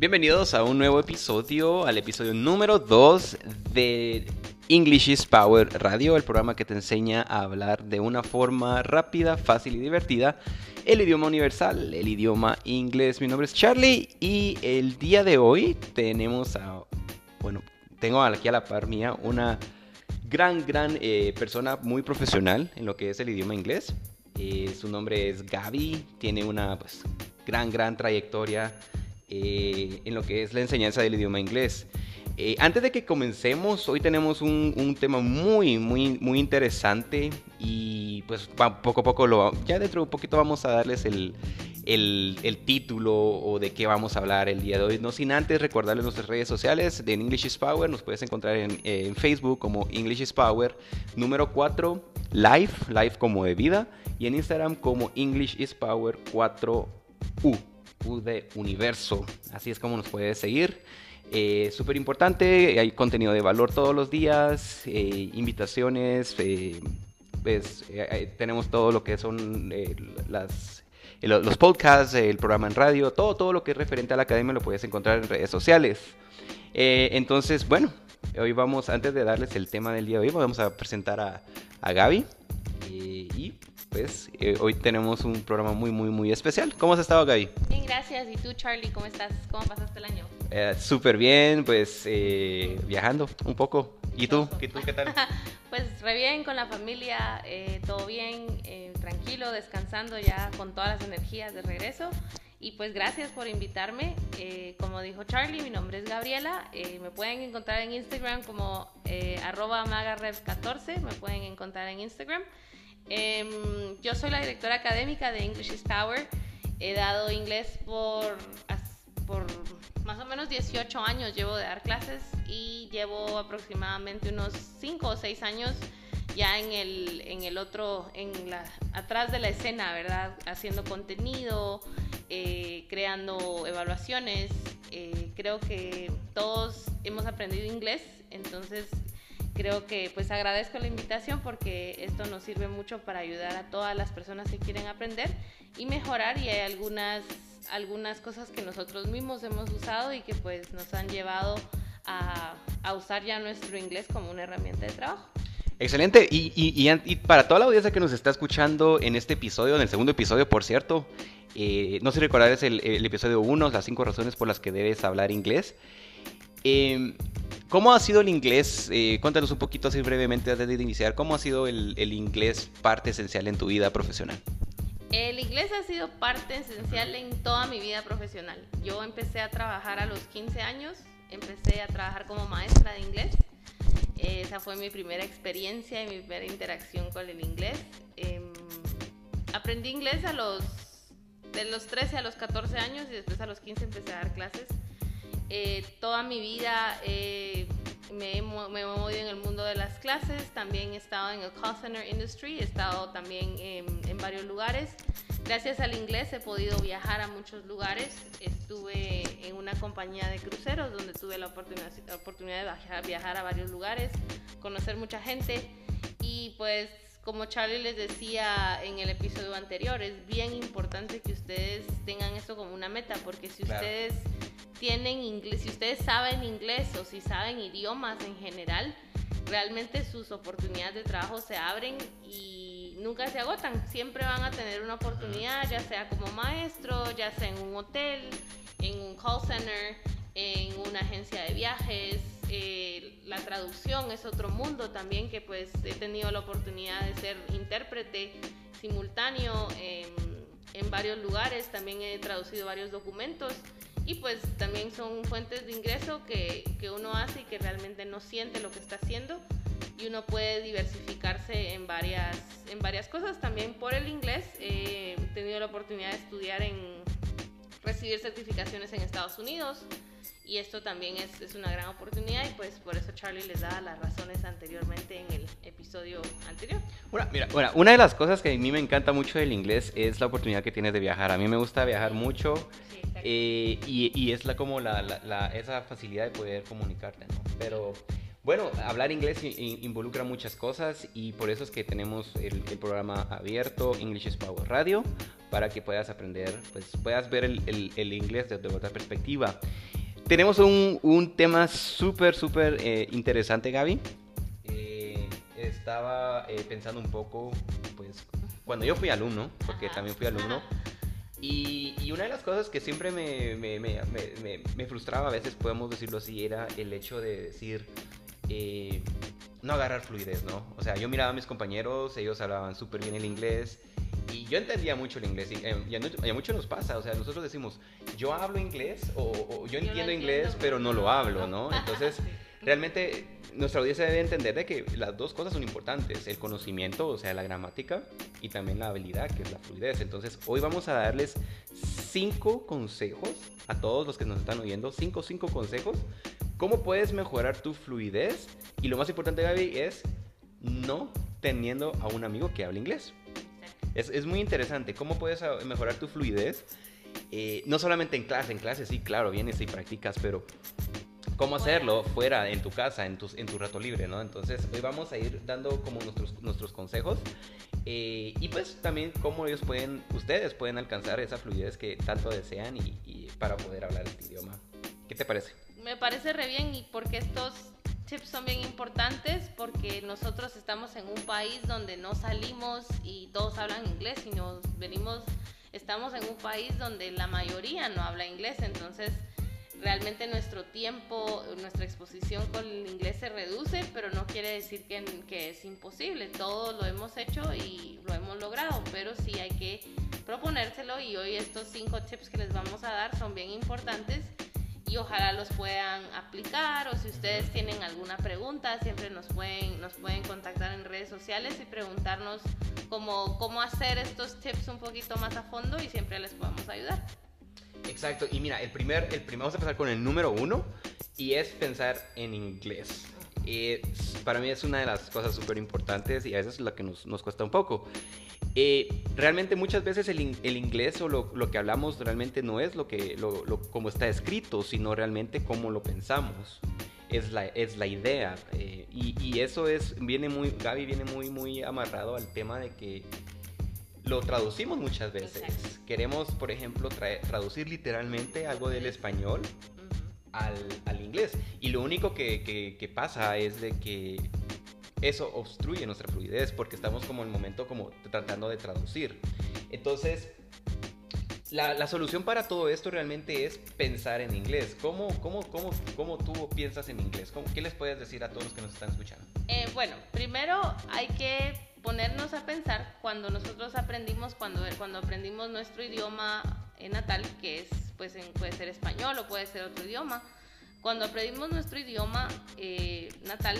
Bienvenidos a un nuevo episodio, al episodio número 2 de English is Power Radio, el programa que te enseña a hablar de una forma rápida, fácil y divertida el idioma universal, el idioma inglés. Mi nombre es Charlie y el día de hoy tenemos a, bueno, tengo aquí a la par mía una gran, gran eh, persona muy profesional en lo que es el idioma inglés. Eh, su nombre es Gaby, tiene una pues, gran, gran trayectoria eh, en lo que es la enseñanza del idioma inglés. Eh, antes de que comencemos, hoy tenemos un, tema muy, muy, muy interesante y pues poco a poco, ya dentro de un poquito vamos a darles el, el, título o de qué vamos a hablar el día de hoy. No sin antes recordarles nuestras redes sociales de English is Power. Nos puedes encontrar en, en Facebook como English is Power número 4 Live, Live como de vida y en Instagram como English is Power 4U de Universo. Así es como nos puedes seguir. Eh, Súper importante, hay contenido de valor todos los días, eh, invitaciones, eh, pues, eh, tenemos todo lo que son los podcasts, el programa en radio, todo, todo lo que es referente a la academia lo puedes encontrar en redes sociales. entonces, bueno, hoy vamos, antes de darles el tema del día de hoy, vamos a presentar a Gaby. y pues eh, hoy tenemos un programa muy, muy, muy especial. ¿Cómo has estado, Gaby? Bien, gracias. ¿Y tú, Charlie, cómo estás? ¿Cómo pasaste el año? Eh, Súper bien, pues eh, viajando un poco. ¿Y tú? ¿Qué, tú, qué tal? pues re bien con la familia, eh, todo bien, tranquilo, descansando ya con todas las energías de regreso. Y pues gracias por invitarme. como dijo Charlie, mi nombre es Gabriela. me pueden encontrar en Instagram como arroba magarev14. Me pueden encontrar en Instagram. Em, yo soy la directora académica de English is Power. He dado inglés por, por más o menos 18 años llevo de dar clases y llevo aproximadamente unos 5 o 6 años ya en el, en el otro, en la, atrás de la escena, ¿verdad? Haciendo contenido, eh, creando evaluaciones. Eh, creo que todos hemos aprendido inglés, entonces creo que pues agradezco la invitación porque esto nos sirve mucho para ayudar a todas las personas que quieren aprender y mejorar y hay algunas algunas cosas que nosotros mismos hemos usado y que pues nos han llevado a, a usar ya nuestro inglés como una herramienta de trabajo. Excelente. Y, y, y, para toda la audiencia que nos está escuchando en este episodio, en el segundo episodio, por cierto, eh, no sé si recordarás el, el episodio 1, las cinco razones por las que debes hablar inglés. Eh, ¿Cómo ha sido el inglés? Eh, cuéntanos un poquito así brevemente antes de iniciar. ¿Cómo ha sido el, el, inglés parte esencial en tu vida profesional? El inglés ha sido parte esencial en toda mi vida profesional. Yo empecé a trabajar a los 15 años, empecé a trabajar como maestra de inglés. Esa fue mi primera experiencia y mi primera interacción con el inglés. Eh, aprendí inglés a los, de los 13 a los 14 años y después a los 15 empecé a dar clases eh, toda mi vida eh, me, he, movido en el mundo de las clases, también he estado en el call center industry, he estado también en, varios lugares. Gracias al inglés he podido viajar a muchos lugares. Estuve en una compañía de cruceros donde tuve la oportunidad, la oportunidad de viajar, viajar a varios lugares, conocer mucha gente y pues como Charlie les decía en el episodio anterior, es bien importante que ustedes tengan esto como una meta, porque si ustedes tienen inglés, si ustedes saben inglés o si saben idiomas en general, realmente sus oportunidades de trabajo se abren y nunca se agotan. Siempre van a tener una oportunidad, ya sea como maestro, ya sea en un hotel, en un call center, en una agencia de viajes. Eh, la traducción es otro mundo también que pues he tenido la oportunidad de ser intérprete simultáneo en, en varios lugares. También he traducido varios documentos y pues también son fuentes de ingreso que, que, uno hace y que realmente no siente lo que está haciendo y uno puede diversificarse en varias, en varias cosas. También por el inglés he tenido la oportunidad de estudiar en recibir certificaciones en Estados Unidos y esto también es, es, una gran oportunidad y pues por eso Charlie les daba las razones anteriormente en el episodio anterior. Bueno, mira, bueno, una de las cosas que a mí me encanta mucho del inglés es la oportunidad que tienes de viajar. A mí me gusta viajar mucho. Eh, y, es la, como la, la, esa facilidad de poder comunicarte, ¿no? Pero bueno, hablar inglés involucra muchas cosas y por eso es que tenemos el, programa abierto English is Power Radio para que puedas aprender, pues puedas ver el, el, el inglés desde otra perspectiva. tenemos un, un tema súper, súper eh, interesante, Gaby. Eh, estaba pensando un poco, pues, cuando yo fui alumno, porque Ajá. también fui alumno, y, y una de las cosas que siempre me, me, frustraba, a veces podemos decirlo así, era el hecho de decir, eh, no agarrar fluidez, ¿no? O sea, yo miraba a mis compañeros, ellos hablaban súper bien el inglés, y yo entendía mucho el inglés, y, eh, y a, y a muchos nos pasa, o sea, nosotros decimos, yo hablo inglés, o, o yo entiendo inglés, pero no lo hablo, ¿no? Entonces. Realmente nuestra audiencia debe entender de que las dos cosas son importantes, el conocimiento, o sea, la gramática, y también la habilidad, que es la fluidez. Entonces, hoy vamos a darles cinco consejos a todos los que nos están oyendo, cinco, cinco consejos, cómo puedes mejorar tu fluidez, y lo más importante, Gaby, es no teniendo a un amigo que hable inglés. Es, es muy interesante cómo puedes ah, mejorar tu fluidez, eh, no solamente en clase, en clase sí, claro, vienes y practicas, pero cómo hacerlo fuera, en tu casa, en tu, en tu rato libre, ¿no? Entonces, hoy vamos a ir dando como nuestros, nuestros consejos eh, y pues también cómo ellos pueden, ustedes pueden alcanzar esa fluidez que tanto desean y, y para poder hablar este idioma. ¿Qué te parece? Me parece re bien y porque estos tips son bien importantes porque nosotros estamos en un país donde no salimos y todos hablan inglés, sino venimos, estamos en un país donde la mayoría no habla inglés, entonces realmente nuestro tiempo, nuestra exposición con el inglés se reduce, pero no quiere decir que, que es imposible. Todo lo hemos hecho y lo hemos logrado, pero sí hay que proponérselo y hoy estos cinco tips que les vamos a dar son bien importantes y ojalá los puedan aplicar o si ustedes tienen alguna pregunta siempre nos pueden contactar en redes sociales y preguntarnos cómo hacer estos tips un poquito más a fondo y siempre les podemos ayudar. Exacto, y mira, el primer, el primer, vamos a empezar con el número uno y es pensar en inglés. Eh, para mí es una de las cosas súper importantes y a veces es lo que nos, nos cuesta un poco. Eh, realmente muchas veces el, el inglés o lo, lo que hablamos realmente no es lo que, lo- como está escrito, sino realmente cómo lo pensamos. Es la, es la idea. eh, y, y eso es, viene muy, Gaby viene muy, muy amarrado al tema de que lo traducimos muchas veces. Exacto. Queremos, por ejemplo, trae- traducir literalmente algo del español Ujú. al, al inglés. Y lo único que, que- que pasa es de que eso obstruye nuestra fluidez porque estamos como en el momento como tratando de traducir. Entonces, la, la solución para todo esto realmente es pensar en inglés. ¿Cómo, cómo, cómo, cómo tú piensas en inglés? ¿Cómo, ¿Qué les puedes decir a todos los que nos están escuchando? Eh, bueno, primero hay que ponernos a pensar cuando nosotros aprendimos, cuando, cuando aprendimos nuestro idioma natal, que es, pues, puede ser español o puede ser otro idioma. Cuando aprendimos nuestro idioma eh, natal,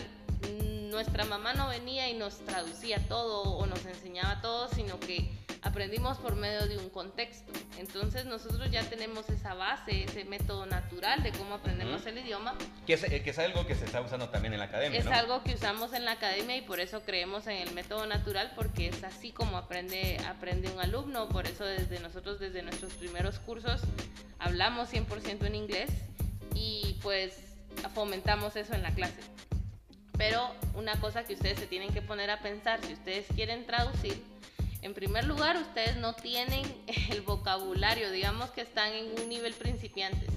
nuestra mamá no venía y nos traducía todo o nos enseñaba todo, sino que aprendimos por medio de un contexto. Entonces nosotros ya tenemos esa base, ese método natural de cómo aprendemos el idioma Que es, que es algo que se está usando también en la academia, es ¿no? algo que usamos en la academia y por eso creemos en el método natural porque es así como aprende, aprende un alumno. Por eso desde nosotros, desde nuestros primeros cursos, hablamos 100% en inglés y pues fomentamos eso en la clase. Pero una cosa que ustedes se tienen que poner a pensar, si ustedes quieren traducir, en primer lugar, ustedes no tienen el vocabulario, digamos que están en un nivel principiantes.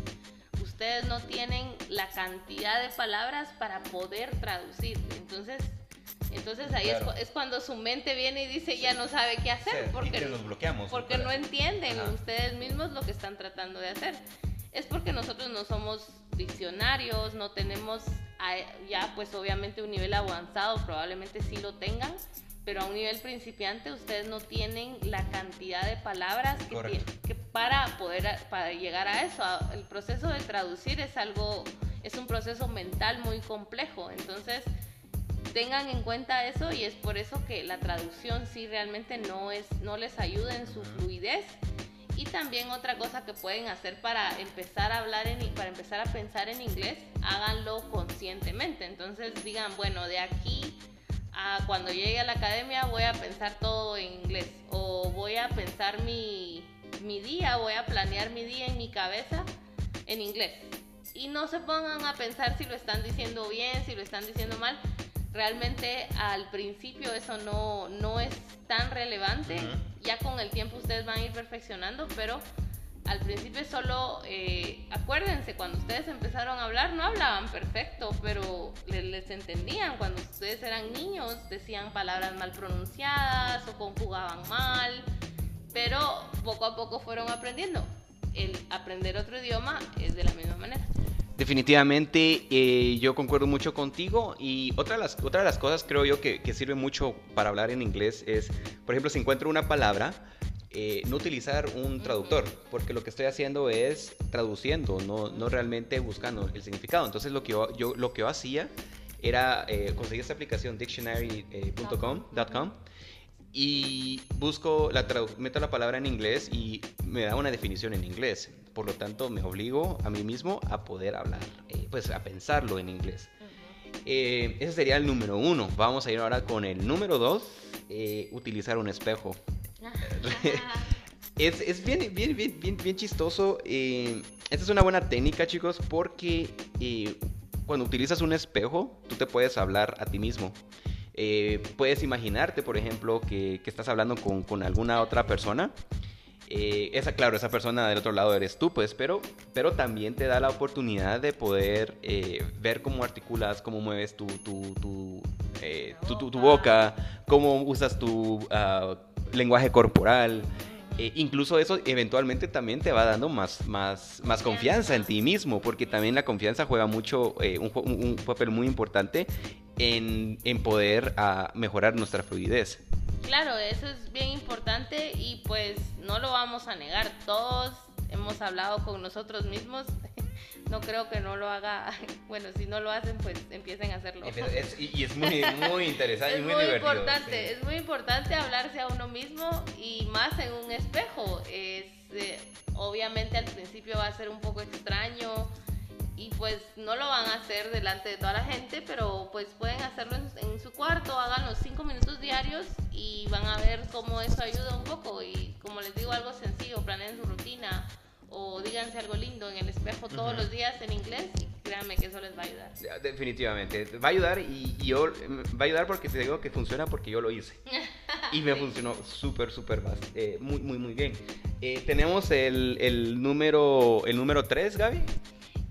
Ustedes no tienen la cantidad de palabras para poder traducir. Entonces, entonces ahí es Claro. cu- es, cuando su mente viene y dice ya no sabe qué hacer Sí, porque que nos bloqueamos. porque no entienden Ajá. ustedes mismos lo que están tratando de hacer. Es porque nosotros no somos diccionarios, no tenemos ya pues obviamente un nivel avanzado, probablemente sí lo tengan, pero a un nivel principiante ustedes no tienen la cantidad de palabras que, para poder para llegar a eso. A- El proceso de traducir es algo es un proceso mental muy complejo, entonces tengan en cuenta eso y es por eso que la traducción sí realmente no es no les ayuda en su fluidez. Y también otra cosa que pueden hacer para empezar a hablar en para empezar a pensar en inglés háganlo conscientemente. Entonces digan bueno de aquí a cuando llegue a la academia voy a pensar todo en inglés o voy a pensar mi mi día voy a planear mi día en mi cabeza en inglés y no se pongan a pensar si lo están diciendo bien si lo están diciendo mal realmente al principio eso no, no es tan relevante. Ujú. Ya con el tiempo ustedes van a ir perfeccionando, pero al principio solo, eh, acuérdense, cuando ustedes empezaron a hablar no hablaban perfecto, pero les, les, entendían. Cuando ustedes eran niños decían palabras mal pronunciadas o conjugaban mal, pero poco a poco fueron aprendiendo. El aprender otro idioma es de la misma manera. Definitivamente eh, yo concuerdo mucho contigo y otra de las, otra de las cosas creo yo que, que sirve mucho para hablar en inglés es, por ejemplo, si encuentro una palabra, eh, no utilizar un traductor, porque lo que estoy haciendo es traduciendo, no, no realmente buscando el significado. Entonces lo que yo, yo lo que yo hacía era eh, conseguir esta aplicación dictionary.com y busco, la meto la palabra en inglés y me da una definición en inglés. Por lo tanto, me obligo a mí mismo a poder hablar, eh, pues a pensarlo en inglés. ese sería el número uno. Vamos a ir ahora con el número dos, utilizar un espejo. es, es bien, bien, bien, bien, chistoso. Eh, esta es una buena técnica, chicos, porque eh, cuando utilizas un espejo, tú te puedes hablar a ti mismo. Eh, puedes imaginarte, por ejemplo, que, que estás hablando con, con, alguna otra persona. esa, claro, esa persona del otro lado eres tú, pues, pero, pero también te da la oportunidad de poder ver cómo articulas, cómo mueves tu, tu, tu, boca, cómo usas tu uh, lenguaje corporal. Eh, incluso eso eventualmente también te va dando más, más, más confianza en ti mismo, porque también la confianza juega mucho, eh, un, un, papel muy importante en, en poder uh, mejorar nuestra fluidez. Claro, eso es bien importante y pues no lo vamos a negar, todos hemos hablado con nosotros mismos no creo que no lo haga. Bueno, si no lo hacen, pues empiecen a hacerlo. y es muy, muy interesante y muy, muy divertido. Importante, Es muy importante hablarse a uno mismo y más en un espejo. Es, eh, obviamente al principio va a ser un poco extraño y pues no lo van a hacer delante de toda la gente, pero pues pueden hacerlo en, en su cuarto, hagan los cinco minutos diarios y van a ver cómo eso ayuda un poco. Y como les digo, algo sencillo, planeen su rutina o díganse algo lindo en el espejo todos los días en inglés y créanme que eso les va a ayudar. definitivamente, va a ayudar y, yo va a ayudar porque te digo que funciona porque yo lo hice y me funcionó súper, súper eh, muy, muy, muy bien. Eh, tenemos el, el, número el número 3, Gaby.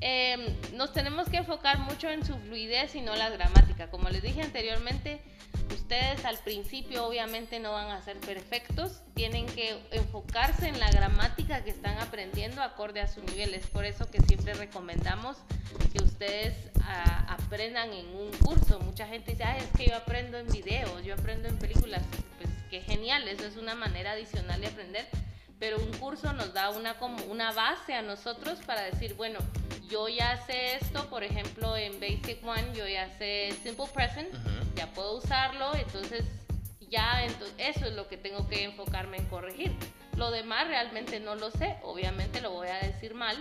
Em, nos tenemos que enfocar mucho en su fluidez y no la gramática. Como les dije anteriormente, ustedes al principio obviamente no van a ser perfectos, tienen que enfocarse en la gramática que están aprendiendo acorde a su nivel. Es por eso que siempre recomendamos que ustedes ah, aprendan en un curso. Mucha gente dice, es que yo aprendo en videos, yo aprendo en películas. Pues qué genial, eso es una manera adicional de aprender pero un curso nos da una, como una base a nosotros para decir, bueno, yo ya sé esto, por ejemplo, en Basic One yo ya sé Simple Present, ya puedo usarlo, entonces ya eso es lo que tengo que enfocarme en corregir. Lo demás realmente no lo sé, obviamente lo voy a decir mal,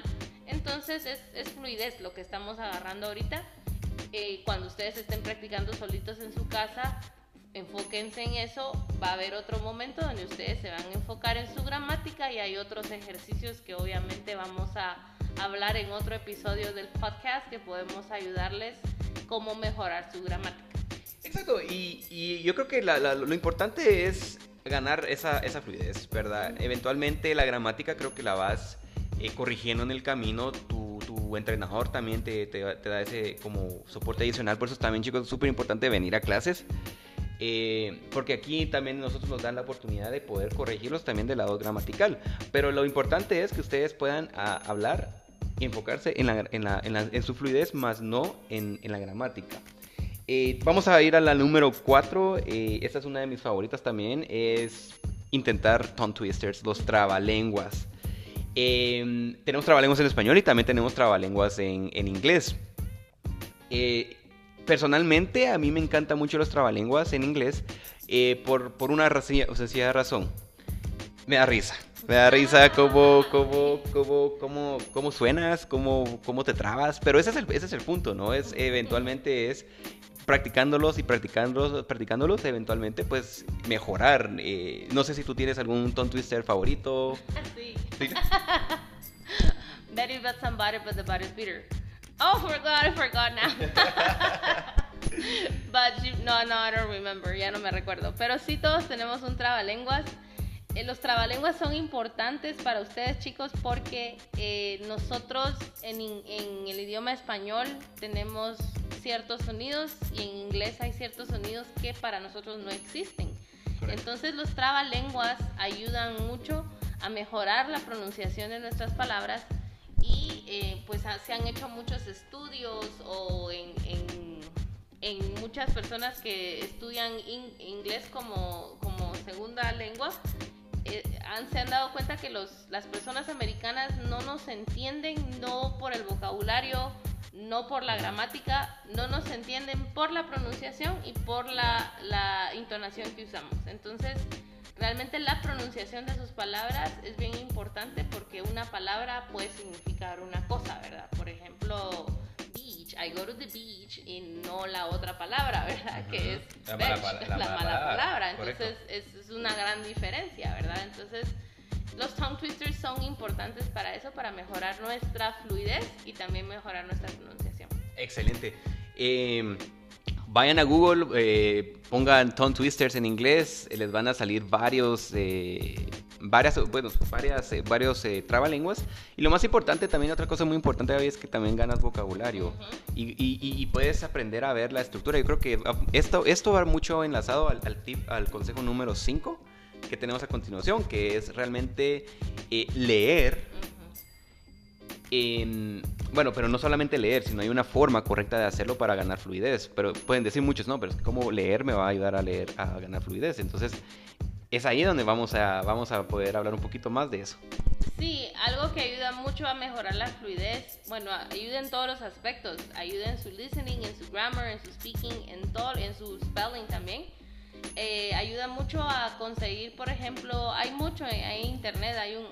entonces es, es fluidez lo que estamos agarrando ahorita. Eh, cuando ustedes estén practicando solitos en su casa, enfóquense en eso, va a haber otro momento donde ustedes se van a enfocar en su gramática y hay otros ejercicios que obviamente vamos a hablar en otro episodio del podcast que podemos ayudarles cómo mejorar su gramática. Exacto, y, yo creo que lo importante es ganar esa, esa fluidez, ¿verdad? Eventualmente la gramática creo que la vas eh, corrigiendo en el camino, tu, tu entrenador también te, te, te, da ese como soporte adicional, por eso también chicos es súper importante venir a clases. Eh, porque aquí también nosotros nos dan la oportunidad de poder corregirlos también del lado gramatical. Pero lo importante es que ustedes puedan ah, hablar y enfocarse en, la, en, la, en, su fluidez, más no en, la gramática. Eh, vamos a ir a la número 4. Eh, esta es una de mis favoritas también. Es intentar tongue twisters, los trabalenguas. tenemos trabalenguas en español y también tenemos trabalenguas en, en inglés. Eh, personalmente a mí me encantan mucho los trabalenguas en inglés eh, por, por, una sencilla razón. Me da risa. Me da risa cómo, cómo, cómo, cómo, cómo suenas, cómo, cómo te trabas. Pero ese es, el, ese es el punto, ¿no? Es, eventualmente es practicándolos y practicándolos, practicándolos, eventualmente pues mejorar. Eh, no sé si tú tienes algún tongue twister favorito. Sí. ¿Sí? Betty but somebody but the body's beater. Oh, forgot, I forgot now. But no, no, I don't remember, ya no me recuerdo. Pero sí todos tenemos un trabalenguas. Eh, los trabalenguas son importantes para ustedes chicos porque eh, nosotros en, en, el idioma español tenemos ciertos sonidos y en inglés hay ciertos sonidos que para nosotros no existen. Entonces los trabalenguas ayudan mucho a mejorar la pronunciación de nuestras palabras y eh, pues se han hecho muchos estudios o en, en, muchas personas que estudian inglés como, como segunda lengua eh, se han dado cuenta que los, las personas americanas no nos entienden no por el vocabulario, no por la gramática, no nos entienden por la pronunciación y por la, la intonación que usamos. Entonces, realmente la pronunciación de sus palabras es bien importante porque una palabra puede significar una cosa, ¿verdad? Por ejemplo, beach, I go to the beach y no la otra palabra, ¿verdad? Que es la, mala, palabra. Entonces es, es, una gran diferencia, ¿verdad? Entonces los tongue twisters son importantes para eso, para mejorar nuestra fluidez y también mejorar nuestra pronunciación. Excelente. Eh, Vayan a Google, eh, pongan Tongue Twisters en inglés, les van a salir varios, eh, varias, bueno, varias, eh, varios trabalenguas. Y lo más importante, también otra cosa muy importante es que también ganas vocabulario y, puedes aprender a ver la estructura. Yo creo que ah, esto, esto va mucho enlazado al, tip, al consejo número 5 que tenemos a continuación, que es realmente leer bueno, pero no solamente leer, sino hay una forma correcta de hacerlo para ganar fluidez. Pero pueden decir muchos, no, pero es que como leer me va a ayudar a leer, a ganar fluidez. Entonces, es ahí donde vamos a, vamos a poder hablar un poquito más de eso. Sí, algo que ayuda mucho a mejorar la fluidez, bueno, ayuda en todos los aspectos, ayuda en su listening, en su grammar, en su speaking, en todo, en su spelling también eh, ayuda mucho a conseguir, por ejemplo, hay mucho en, internet, hay un,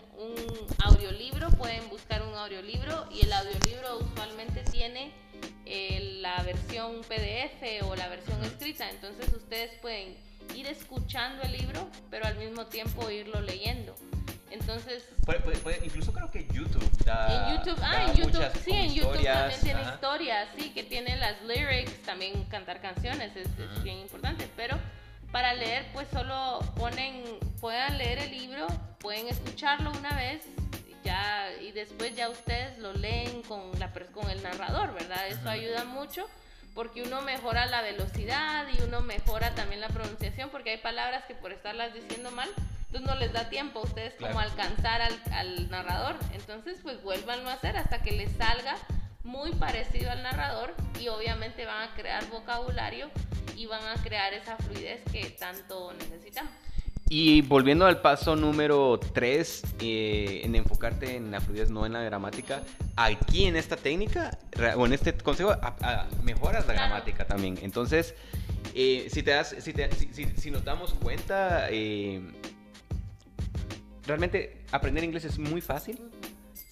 audiolibro, pueden buscar un audiolibro y el audiolibro usualmente tiene eh, la versión PDF o la versión escrita, entonces ustedes pueden ir escuchando el libro, pero al mismo tiempo irlo leyendo. Entonces, incluso creo que YouTube da, en YouTube, ah, en YouTube, sí, en YouTube también tiene historias, sí, que tiene las lyrics, también cantar canciones es, es bien importante, pero para leer, pues solo ponen, puedan leer el libro, pueden escucharlo una vez ya, y después ya ustedes lo leen con, la, con el narrador, ¿verdad? Eso ayuda mucho porque uno mejora la velocidad y uno mejora también la pronunciación, porque hay palabras que por estarlas diciendo mal, entonces no les da tiempo a ustedes como alcanzar al, al, narrador. Entonces, pues vuélvanlo a hacer hasta que les salga muy parecido al narrador y obviamente van a crear vocabulario y van a crear esa fluidez que tanto necesitamos. Y volviendo al paso número 3, eh, en enfocarte en la fluidez, no en la gramática, aquí en esta técnica, o en este consejo, mejoras la gramática también. Entonces, eh, si, te das, si, si, nos damos cuenta, eh, realmente aprender inglés es muy fácil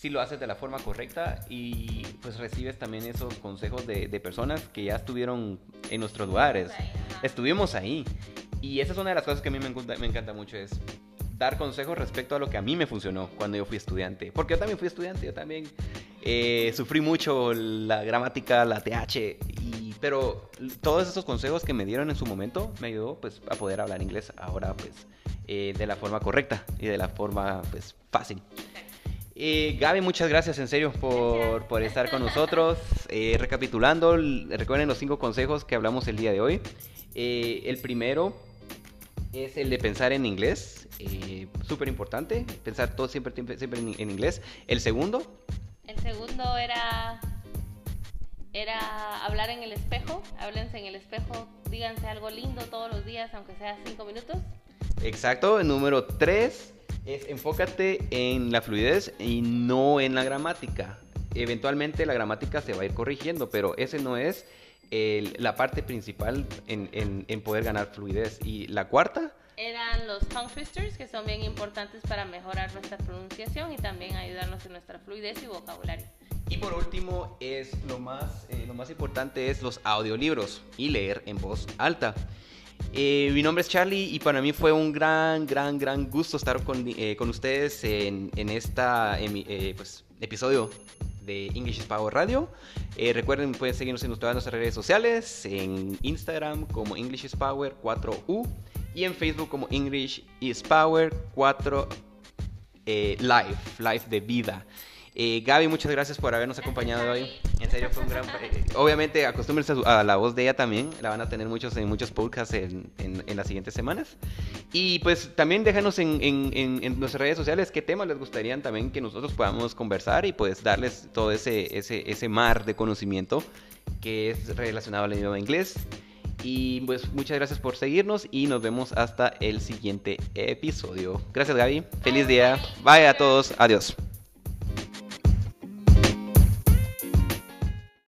si lo haces de la forma correcta y pues recibes también esos consejos de, personas que ya estuvieron en nuestros lugares. Estuvimos ahí. Y esa es una de las cosas que a mí me encanta, me encanta mucho, es dar consejos respecto a lo que a mí me funcionó cuando yo fui estudiante. Porque yo también fui estudiante, yo también eh, sufrí mucho la gramática, la TH, y, pero todos esos consejos que me dieron en su momento me ayudó pues a poder hablar inglés ahora pues eh, de la forma correcta y de la forma pues fácil. Eh, Gaby, muchas gracias en serio por, por estar con nosotros. Eh, recapitulando, recuerden los cinco consejos que hablamos el día de hoy. Eh, el primero es el de pensar en inglés, eh, súper importante, pensar todo siempre, siempre en, inglés. El segundo. El segundo era, era hablar en el espejo, háblense en el espejo, díganse algo lindo todos los días, aunque sea cinco minutos. Exacto, el número tres es enfócate en la fluidez y no en la gramática. Eventualmente la gramática se va a ir corrigiendo, pero ese no es la parte principal en, poder ganar fluidez. Y la cuarta eran los tongue twisters, que son bien importantes para mejorar nuestra pronunciación y también ayudarnos en nuestra fluidez y vocabulario. Y por último, es lo más, eh, lo más importante es los audiolibros y leer en voz alta. Eh, mi nombre es Charlie y para mí fue un gran, gran, gran gusto estar con, eh, ustedes en, en este pues, episodio de English is Power Radio. recuerden, pueden seguirnos en todas nuestras redes sociales, en Instagram como English is Power 4U y en Facebook como English is Power 4 eh, Live, Live de vida. Eh, Gaby, muchas gracias por habernos acompañado hoy. En serio, fue un gran. eh, obviamente, acostúmbrense a, la voz de ella también. La van a tener muchos en muchos podcasts en, en- las siguientes semanas. Y pues también déjanos en- en nuestras redes sociales qué temas les gustaría también que nosotros podamos conversar y pues darles todo ese, ese, ese mar de conocimiento que es relacionado al idioma inglés. Y pues muchas gracias por seguirnos y nos vemos hasta el siguiente episodio. Gracias Gaby. Feliz día. Bye a todos. Adiós.